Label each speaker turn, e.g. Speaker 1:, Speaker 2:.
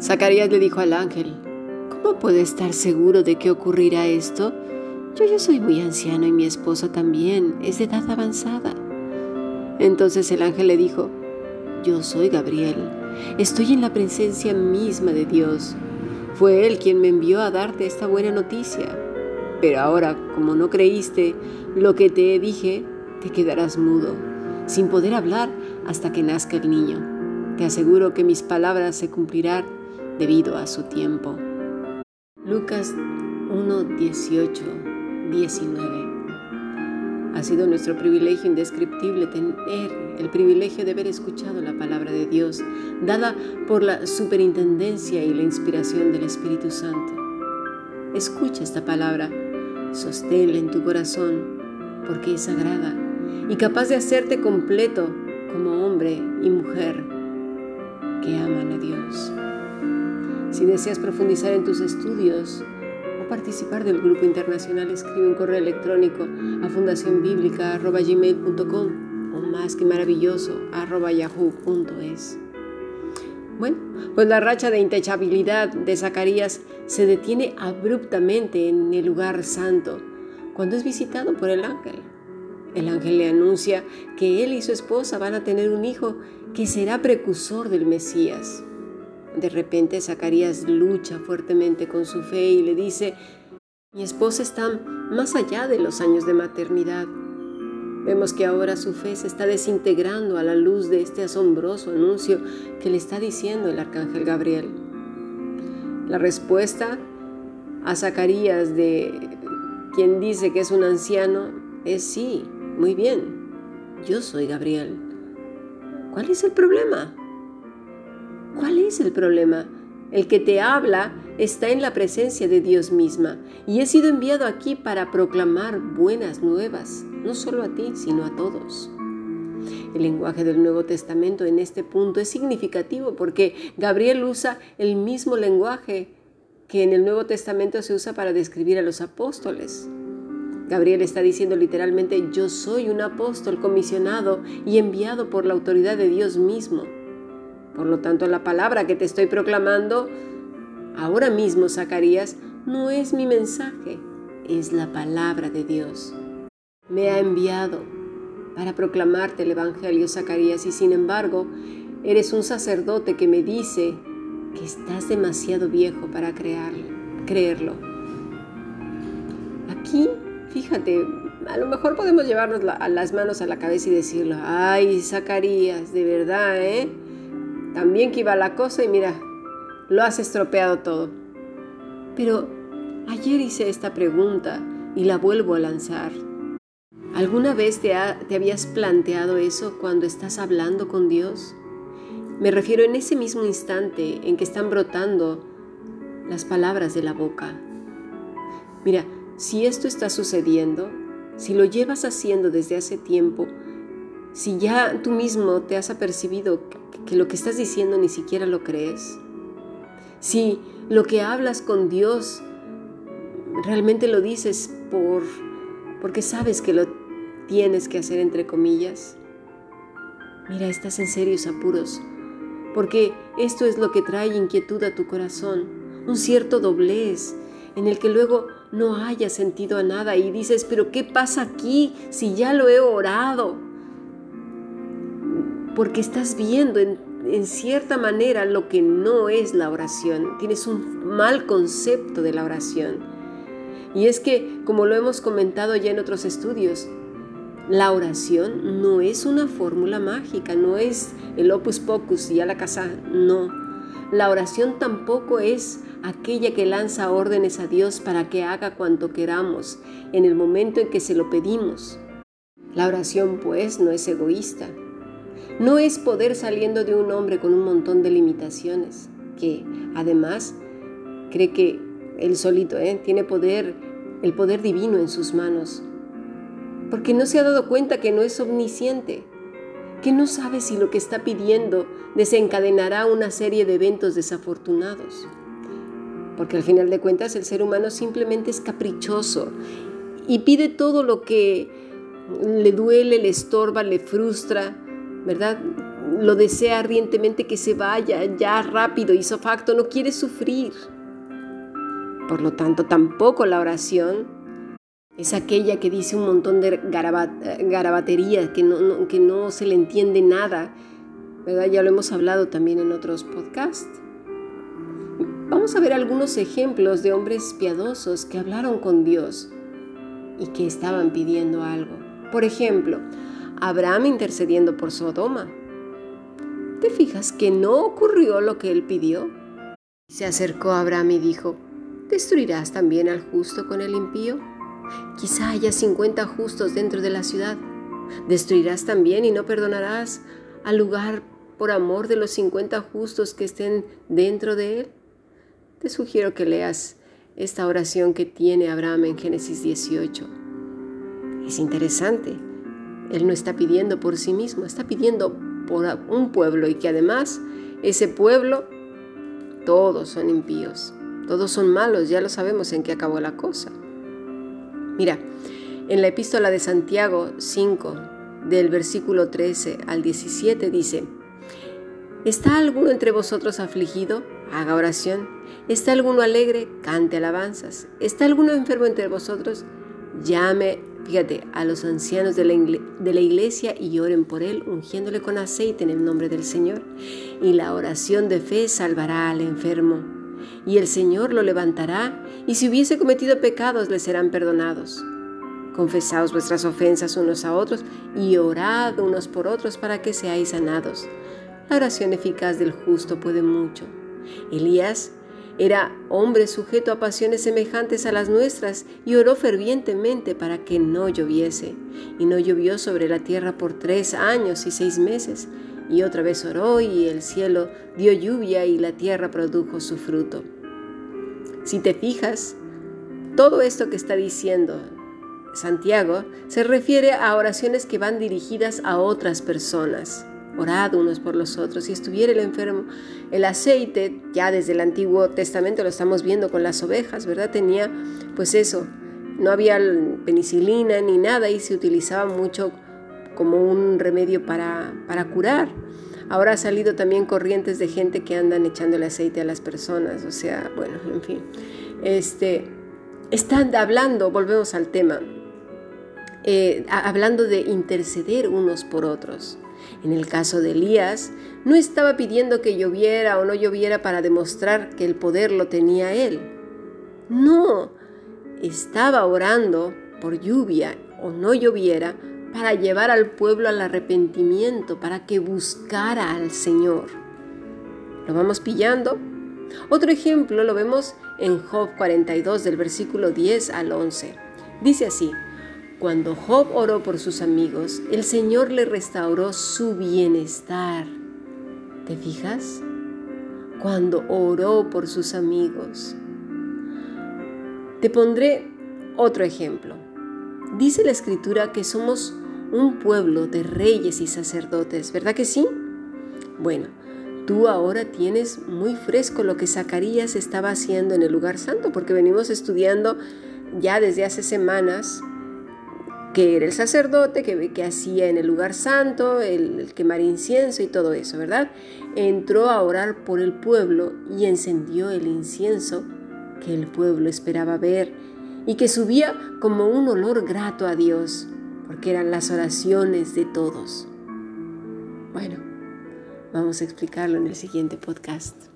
Speaker 1: Zacarías le dijo al ángel, ¿cómo puede estar seguro de que ocurrirá esto? Yo ya soy muy anciano y mi esposa también es de edad avanzada. Entonces el ángel le dijo, yo soy Gabriel, estoy en la presencia misma de Dios. Fue Él quien me envió a darte esta buena noticia. Pero ahora, como no creíste lo que te dije, te quedarás mudo, sin poder hablar hasta que nazca el niño. Te aseguro que mis palabras se cumplirán debido a su tiempo. Lucas 1, 18, 19. Ha sido nuestro privilegio indescriptible tener el privilegio de haber escuchado la palabra de Dios, dada por la superintendencia y la inspiración del Espíritu Santo. Escucha esta palabra, sosténla en tu corazón, porque es sagrada y capaz de hacerte completo como hombre y mujer que aman a Dios. Si deseas profundizar en tus estudios, participar del grupo internacional, escribe un correo electrónico a fundacionbiblica.gmail.com o más que maravilloso yahoo.es. Bueno, pues la racha de intechabilidad de Zacarías se detiene abruptamente en el lugar santo cuando es visitado por el ángel. El ángel le anuncia que él y su esposa van a tener un hijo que será precursor del Mesías. De repente Zacarías lucha fuertemente con su fe y le dice, mi esposa está más allá de los años de maternidad. Vemos que ahora su fe se está desintegrando a la luz de este asombroso anuncio que le está diciendo el arcángel Gabriel. La respuesta a Zacarías de quien dice que es un anciano es sí, muy bien, yo soy Gabriel. ¿Cuál es el problema? ¿Cuál es el problema? El que te habla está en la presencia de Dios misma y he sido enviado aquí para proclamar buenas nuevas, no solo a ti, sino a todos. El lenguaje del Nuevo Testamento en este punto es significativo porque Gabriel usa el mismo lenguaje que en el Nuevo Testamento se usa para describir a los apóstoles. Gabriel está diciendo literalmente, yo soy un apóstol comisionado y enviado por la autoridad de Dios mismo. Por lo tanto, la palabra que te estoy proclamando ahora mismo, Zacarías, no es mi mensaje, es la palabra de Dios. Me ha enviado para proclamarte el Evangelio, Zacarías, y sin embargo, eres un sacerdote que me dice que estás demasiado viejo para creerlo. Aquí, fíjate, a lo mejor podemos llevarnos las manos a la cabeza y decirlo, ay, Zacarías, de verdad, ¿eh? También que iba la cosa y mira, lo has estropeado todo. Pero ayer hice esta pregunta y la vuelvo a lanzar. ¿Alguna vez te, te habías planteado eso cuando estás hablando con Dios? Me refiero en ese mismo instante en que están brotando las palabras de la boca. Mira, si esto está sucediendo, si lo llevas haciendo desde hace tiempo, si ya tú mismo te has apercibido que lo que estás diciendo ni siquiera lo crees, si lo que hablas con Dios realmente lo dices por porque sabes que lo tienes que hacer entre comillas, mira, estás en serios apuros, porque esto es lo que trae inquietud a tu corazón, un cierto doblez en el que luego no haya sentido a nada y dices, pero ¿qué pasa aquí si ya lo he orado? Porque estás viendo en, cierta manera lo que no es la oración. Tienes un mal concepto de la oración. Y es que, como lo hemos comentado ya en otros estudios, la oración no es una fórmula mágica, no es el opus pocus y a la casa, no. La oración tampoco es aquella que lanza órdenes a Dios para que haga cuanto queramos en el momento en que se lo pedimos. La oración, pues, no es egoísta, no es poder saliendo de un hombre con un montón de limitaciones, que además cree que él solito ¿eh? tiene poder, el poder divino en sus manos, porque no se ha dado cuenta que no es omnisciente, que no sabe si lo que está pidiendo desencadenará una serie de eventos desafortunados. Porque al final de cuentas el ser humano simplemente es caprichoso y pide todo lo que le duele, le estorba, le frustra, ¿verdad? lo desea ardientemente que se vaya ya rápido, y facto, no quiere sufrir. Por lo tanto, tampoco la oración es aquella que dice un montón de garabaterías, que no, que no se le entiende nada. ¿verdad? Ya lo hemos hablado también en otros podcasts. Vamos a ver algunos ejemplos de hombres piadosos que hablaron con Dios y que estaban pidiendo algo. Por ejemplo, Abraham intercediendo por Sodoma. ¿Te fijas que no ocurrió lo que él pidió? Se acercó a Abraham y dijo, ¿destruirás también al justo con el impío? Quizá haya cincuenta justos dentro de la ciudad. ¿Destruirás también y no perdonarás al lugar por amor de los cincuenta justos que estén dentro de él? Te sugiero que leas esta oración que tiene Abraham en Génesis 18. Es interesante. Él no está pidiendo por sí mismo, está pidiendo por un pueblo y que además ese pueblo, todos son impíos, todos son malos, ya lo sabemos en qué acabó la cosa. Mira, en la epístola de Santiago 5, del versículo 13 al 17 dice, ¿Está alguno entre vosotros afligido? Haga oración. ¿Está alguno alegre? Cante alabanzas. ¿Está alguno enfermo entre vosotros? Llame, fíjate, a los ancianos de la, de la iglesia y oren por él, ungiéndole con aceite en el nombre del Señor. Y la oración de fe salvará al enfermo. Y el Señor lo levantará, y si hubiese cometido pecados le serán perdonados. Confesaos vuestras ofensas unos a otros y orad unos por otros para que seáis sanados. La oración eficaz del justo puede mucho. Elías era hombre sujeto a pasiones semejantes a las nuestras y oró fervientemente para que no lloviese. Y no llovió sobre la tierra por tres años y seis meses. Y otra vez oró y el cielo dio lluvia y la tierra produjo su fruto. Si te fijas, todo esto que está diciendo Santiago se refiere a oraciones que van dirigidas a otras personas orad unos por los otros. Si estuviera el enfermo, el aceite, ya desde el Antiguo Testamento lo estamos viendo con las ovejas, ¿verdad? Tenía, pues eso, no había penicilina ni nada y se utilizaba mucho como un remedio para, para curar. Ahora ha salido también corrientes de gente que andan echándole aceite a las personas, o sea, bueno, en fin. Este, están hablando, volvemos al tema, eh, hablando de interceder unos por otros. En el caso de Elías, no estaba pidiendo que lloviera o no lloviera para demostrar que el poder lo tenía él. No, estaba orando por lluvia o no lloviera para llevar al pueblo al arrepentimiento, para que buscara al Señor. ¿Lo vamos pillando? Otro ejemplo lo vemos en Job 42 del versículo 10 al 11. Dice así, cuando Job oró por sus amigos, el Señor le restauró su bienestar. ¿Te fijas? Cuando oró por sus amigos. Te pondré otro ejemplo. Dice la escritura que somos un pueblo de reyes y sacerdotes, ¿verdad que sí? Bueno, tú ahora tienes muy fresco lo que Zacarías estaba haciendo en el lugar santo, porque venimos estudiando ya desde hace semanas que era el sacerdote, que, que hacía en el lugar santo, el, quemar incienso y todo eso, ¿verdad? Entró a orar por el pueblo y encendió el incienso que el pueblo esperaba ver y que subía como un olor grato a Dios, porque eran las oraciones de todos. Bueno, vamos a explicarlo en el siguiente podcast.